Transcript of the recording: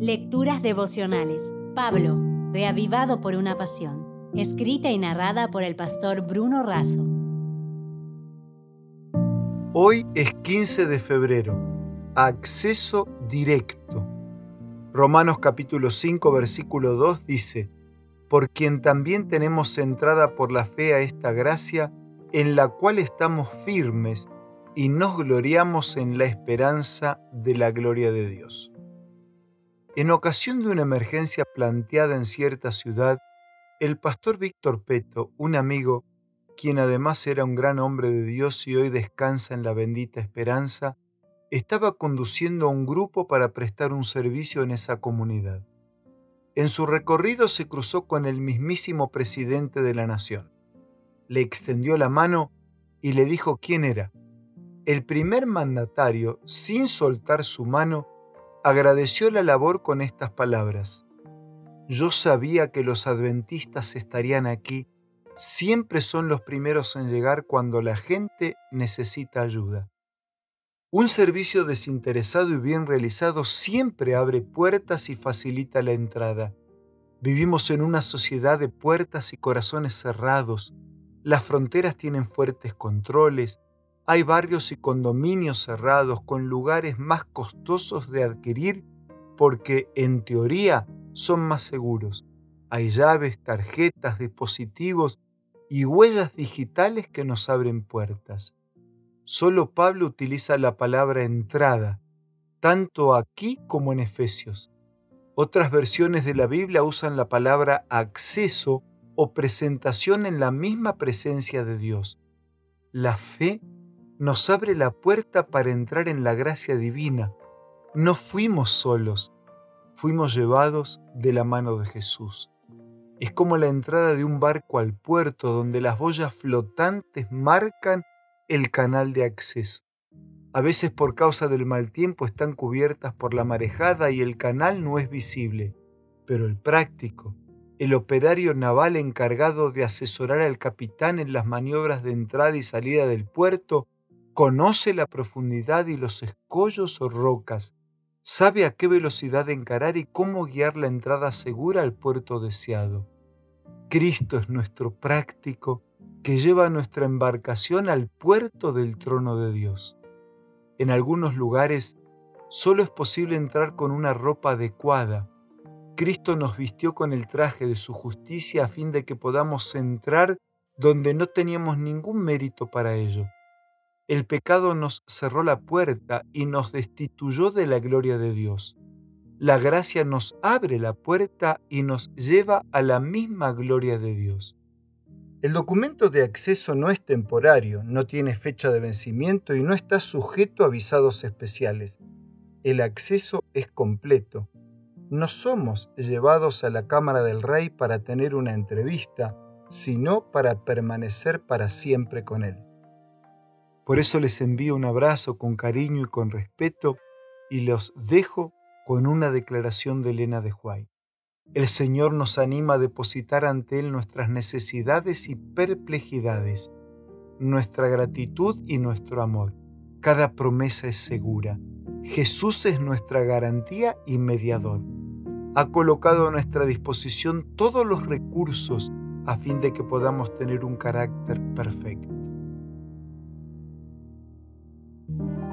Lecturas devocionales. Pablo, reavivado por una pasión. Escrita y narrada por el pastor Bruno Razo. Hoy es 15 de febrero. Acceso directo. Romanos capítulo 5 versículo 2 dice, por quien también tenemos entrada por la fe a esta gracia, en la cual estamos firmes y nos gloriamos en la esperanza de la gloria de Dios. En ocasión de una emergencia planteada en cierta ciudad, el pastor Víctor Peto, un amigo, quien además era un gran hombre de Dios y hoy descansa en la bendita esperanza, estaba conduciendo a un grupo para prestar un servicio en esa comunidad. En su recorrido se cruzó con el mismísimo presidente de la nación. Le extendió la mano y le dijo quién era. El primer mandatario, sin soltar su mano, agradeció la labor con estas palabras. Yo sabía que los adventistas estarían aquí, siempre son los primeros en llegar cuando la gente necesita ayuda. Un servicio desinteresado y bien realizado siempre abre puertas y facilita la entrada. Vivimos en una sociedad de puertas y corazones cerrados. Las fronteras tienen fuertes controles, hay barrios y condominios cerrados con lugares más costosos de adquirir porque en teoría son más seguros. Hay llaves, tarjetas, dispositivos y huellas digitales que nos abren puertas. Solo Pablo utiliza la palabra entrada, tanto aquí como en Efesios. Otras versiones de la Biblia usan la palabra acceso o presentación en la misma presencia de Dios. La fe nos abre la puerta para entrar en la gracia divina. No fuimos solos, fuimos llevados de la mano de Jesús. Es como la entrada de un barco al puerto donde las boyas flotantes marcan el canal de acceso. A veces por causa del mal tiempo están cubiertas por la marejada y el canal no es visible, pero el práctico, el operario naval encargado de asesorar al capitán en las maniobras de entrada y salida del puerto, conoce la profundidad y los escollos o rocas, sabe a qué velocidad encarar y cómo guiar la entrada segura al puerto deseado. Cristo es nuestro práctico que lleva nuestra embarcación al puerto del trono de Dios. En algunos lugares solo es posible entrar con una ropa adecuada. Cristo nos vistió con el traje de su justicia a fin de que podamos entrar donde no teníamos ningún mérito para ello. El pecado nos cerró la puerta y nos destituyó de la gloria de Dios. La gracia nos abre la puerta y nos lleva a la misma gloria de Dios. El documento de acceso no es temporario, no tiene fecha de vencimiento y no está sujeto a visados especiales. El acceso es completo. No somos llevados a la Cámara del Rey para tener una entrevista, sino para permanecer para siempre con Él. Por eso les envío un abrazo con cariño y con respeto y los dejo con una declaración de Elena de Huay. El Señor nos anima a depositar ante Él nuestras necesidades y perplejidades, nuestra gratitud y nuestro amor. Cada promesa es segura. Jesús es nuestra garantía y mediador. Ha colocado a nuestra disposición todos los recursos a fin de que podamos tener un carácter perfecto.